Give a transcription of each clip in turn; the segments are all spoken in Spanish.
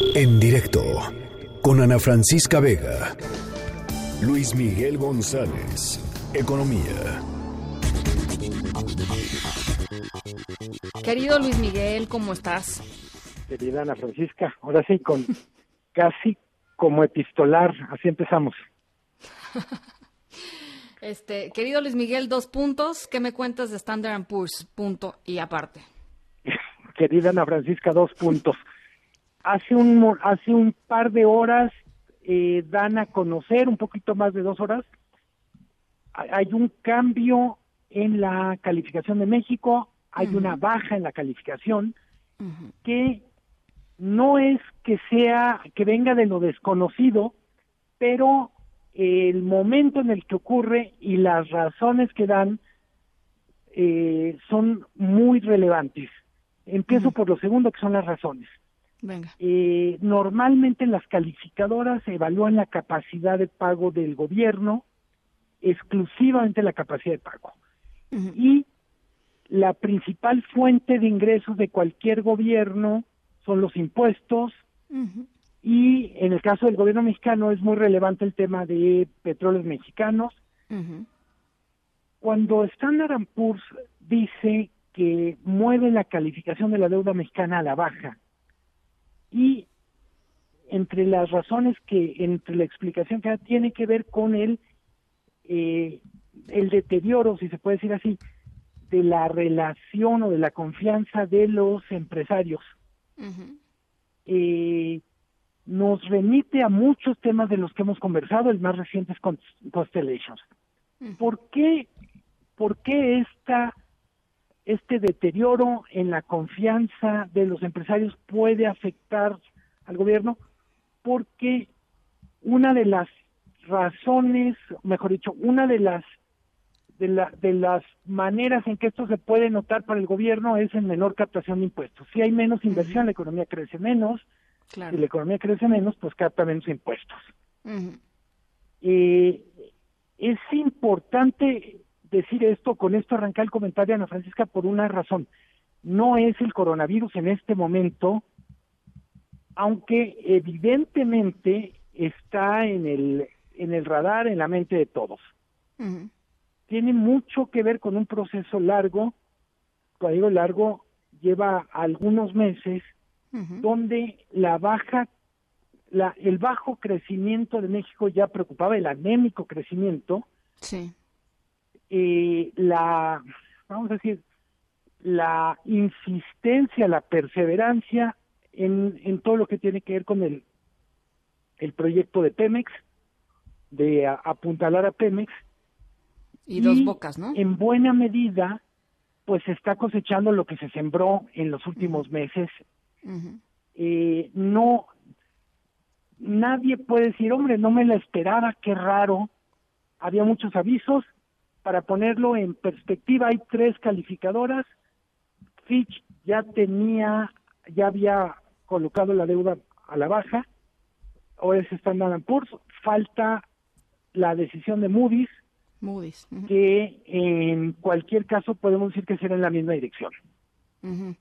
En directo con Ana Francisca Vega. Luis Miguel González. Economía. Querido Luis Miguel, ¿cómo estás? Querida Ana Francisca, ahora sí, con casi como epistolar, así empezamos. Este, querido Luis Miguel, dos puntos. ¿Qué me cuentas de Standard Poor's? Punto y aparte. Querida Ana Francisca, dos puntos. Hace un, hace un par de horas eh, dan a conocer, un poquito más de dos horas, hay un cambio en la calificación de México, hay una baja en la calificación que no es que sea, que venga de lo desconocido, pero el momento en el que ocurre y las razones que dan eh, son muy relevantes. Empiezo por lo segundo, que son las razones. Venga. Eh, normalmente las calificadoras evalúan la capacidad de pago del gobierno, exclusivamente la capacidad de pago. Y la principal fuente de ingresos de cualquier gobierno son los impuestos, y en el caso del gobierno mexicano es muy relevante el tema de petróleos mexicanos. Cuando Standard Poor's dice que mueve la calificación de la deuda mexicana a la baja y entre las razones que, entre la explicación que da, tiene que ver con el, eh, el deterioro, si se puede decir así, de la relación o de la confianza de los empresarios. eh, nos remite a muchos temas de los que hemos conversado, el más reciente es Constellations. ¿Por qué, por qué esta, este deterioro en la confianza de los empresarios puede afectar al gobierno? Porque una de las razones, mejor dicho, una de las de, la, de las maneras en que esto se puede notar para el gobierno es en menor captación de impuestos. Si hay menos inversión, la economía crece menos, si la economía crece menos, pues capta menos impuestos. eh, es importante decir esto, con esto arrancar el comentario, Ana Francisca, por una razón. No es el coronavirus en este momento, aunque evidentemente está en el, en el radar, en la mente de todos. Tiene mucho que ver con un proceso largo, cuando digo largo, lleva algunos meses, donde la baja, la, el bajo crecimiento de México ya preocupaba, el anémico crecimiento, sí. Eh, la, vamos a decir, la insistencia, la perseverancia en, en todo lo que tiene que ver con el, el proyecto de Pemex, de a, apuntalar a Pemex. Y, y dos bocas, ¿no? En buena medida, pues se está cosechando lo que se sembró en los últimos meses Uh -huh. eh, no, nadie puede decir, hombre, no me la esperaba, qué raro. Había muchos avisos. Para ponerlo en perspectiva, hay tres calificadoras. Fitch ya tenía, ya había colocado la deuda a la baja. Ahora es Standard Poor's. Falta la decisión de Moody's, Moody's. Uh -huh. que en cualquier caso podemos decir que será en la misma dirección. Uh -huh.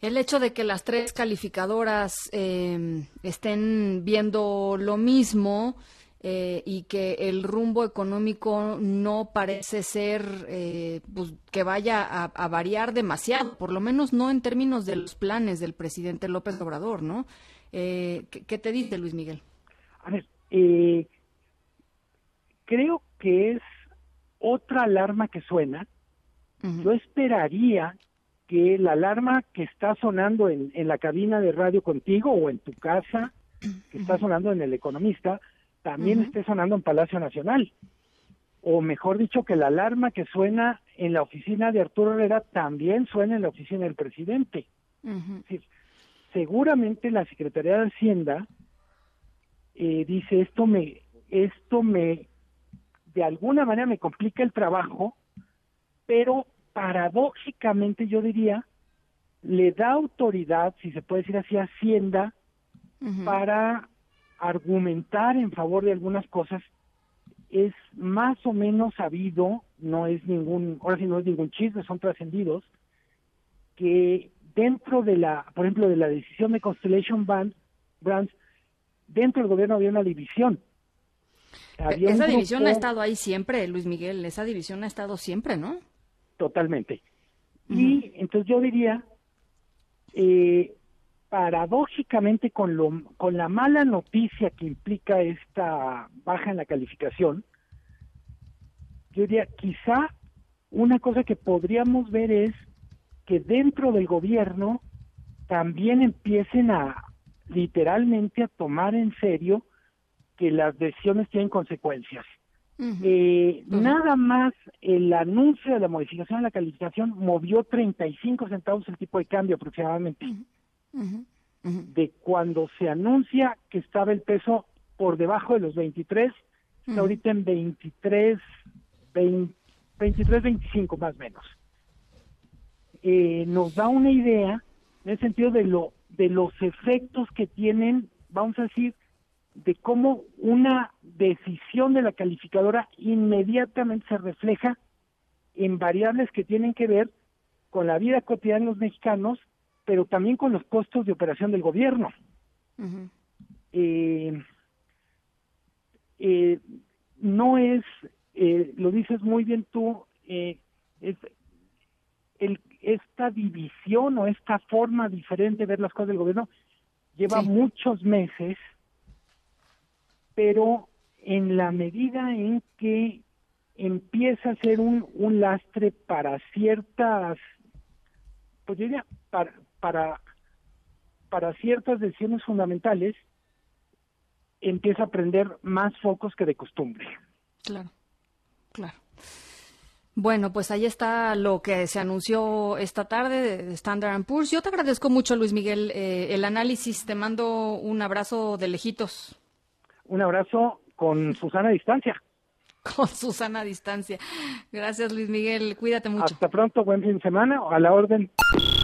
El hecho de que las tres calificadoras eh, estén viendo lo mismo eh, y que el rumbo económico no parece ser eh, pues, que vaya a, a, variar demasiado, por lo menos no en términos de los planes del presidente López Obrador, ¿no? ¿qué, ¿qué, te dice Luis Miguel? A ver, creo que es otra alarma que suena. Uh -huh. Yo esperaría que la alarma que está sonando en, en, la cabina de radio contigo o en tu casa, que está sonando en El Economista, también uh -huh. esté sonando en Palacio Nacional. O mejor dicho, que la alarma que suena en la oficina de Arturo Herrera también suena en la oficina del presidente. Uh -huh. es decir, seguramente la Secretaría de Hacienda eh, dice esto me, esto me, de alguna manera me complica el trabajo, pero paradójicamente yo diría, le da autoridad, si se puede decir así, a Hacienda uh -huh. para argumentar en favor de algunas cosas. Es más o menos sabido, no es ningún, ahora sí no es ningún chisme, son trascendidos, que dentro de la, por ejemplo, de la decisión de Constellation Brands, dentro del gobierno había una división. esa división ha estado ahí siempre, Luis Miguel, esa división ha estado siempre, ¿no? Totalmente. Y entonces yo diría, eh, paradójicamente con, lo, con la mala noticia que implica esta baja en la calificación, yo diría, quizá una cosa que podríamos ver es que dentro del gobierno también empiecen a literalmente a tomar en serio que las decisiones tienen consecuencias. Eh, nada más el anuncio de la modificación de la calificación movió 35 centavos el tipo de cambio aproximadamente. De cuando se anuncia que estaba el peso por debajo de los 23, está ahorita en 23, 23, 25 más o menos. Eh, nos da una idea en el sentido de lo de los efectos que tienen, vamos a decir, de cómo una decisión de la calificadora inmediatamente se refleja en variables que tienen que ver con la vida cotidiana de los mexicanos, pero también con los costos de operación del gobierno. Eh, eh, no es, eh, lo dices muy bien tú, es, el, esta división o esta forma diferente de ver las cosas del gobierno lleva muchos meses pero en la medida en que empieza a ser un, un lastre para ciertas, pues diría, para, para, para ciertas decisiones fundamentales, empieza a prender más focos que de costumbre. Claro, claro. Bueno, pues ahí está lo que se anunció esta tarde de Standard Poor's. Yo te agradezco mucho, Luis Miguel, eh, el análisis. Te mando un abrazo de lejitos un abrazo con Susana a distancia. Con Susana a distancia. Gracias, Luis Miguel. Cuídate mucho. Hasta pronto, buen fin de semana. A la orden.